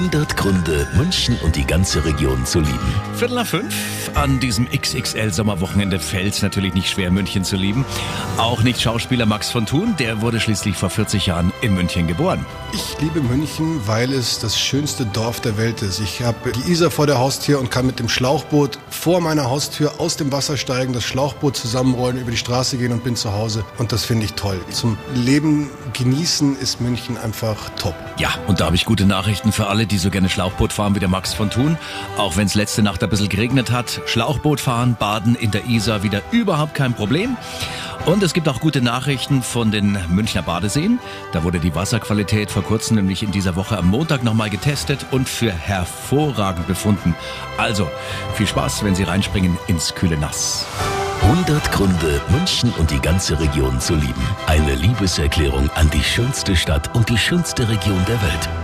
100 Gründe, München und die ganze Region zu lieben. Viertel nach fünf an diesem XXL-Sommerwochenende fällt es natürlich nicht schwer, München zu lieben. Auch nicht Schauspieler Max von Thun, der wurde schließlich vor 40 Jahren in München geboren. Ich liebe München, weil es das schönste Dorf der Welt ist. Ich habe die Isar vor der Haustür und kann mit dem Schlauchboot vor meiner Haustür aus dem Wasser steigen, das Schlauchboot zusammenrollen, über die Straße gehen und bin zu Hause. Und das finde ich toll. Zum Leben genießen ist München einfach top. Ja, und da habe ich gute Nachrichten für alle, die so gerne Schlauchboot fahren wie der Max von Thun. Auch wenn es letzte Nacht ein bisschen geregnet hat. Schlauchboot fahren, baden in der Isar wieder überhaupt kein Problem. Und es gibt auch gute Nachrichten von den Münchner Badeseen. Da wurde die Wasserqualität vor kurzem, nämlich in dieser Woche am Montag nochmal getestet und für hervorragend befunden. Also viel Spaß, wenn Sie reinspringen ins kühle Nass. 100 Gründe, München und die ganze Region zu lieben. Eine Liebeserklärung an die schönste Stadt und die schönste Region der Welt.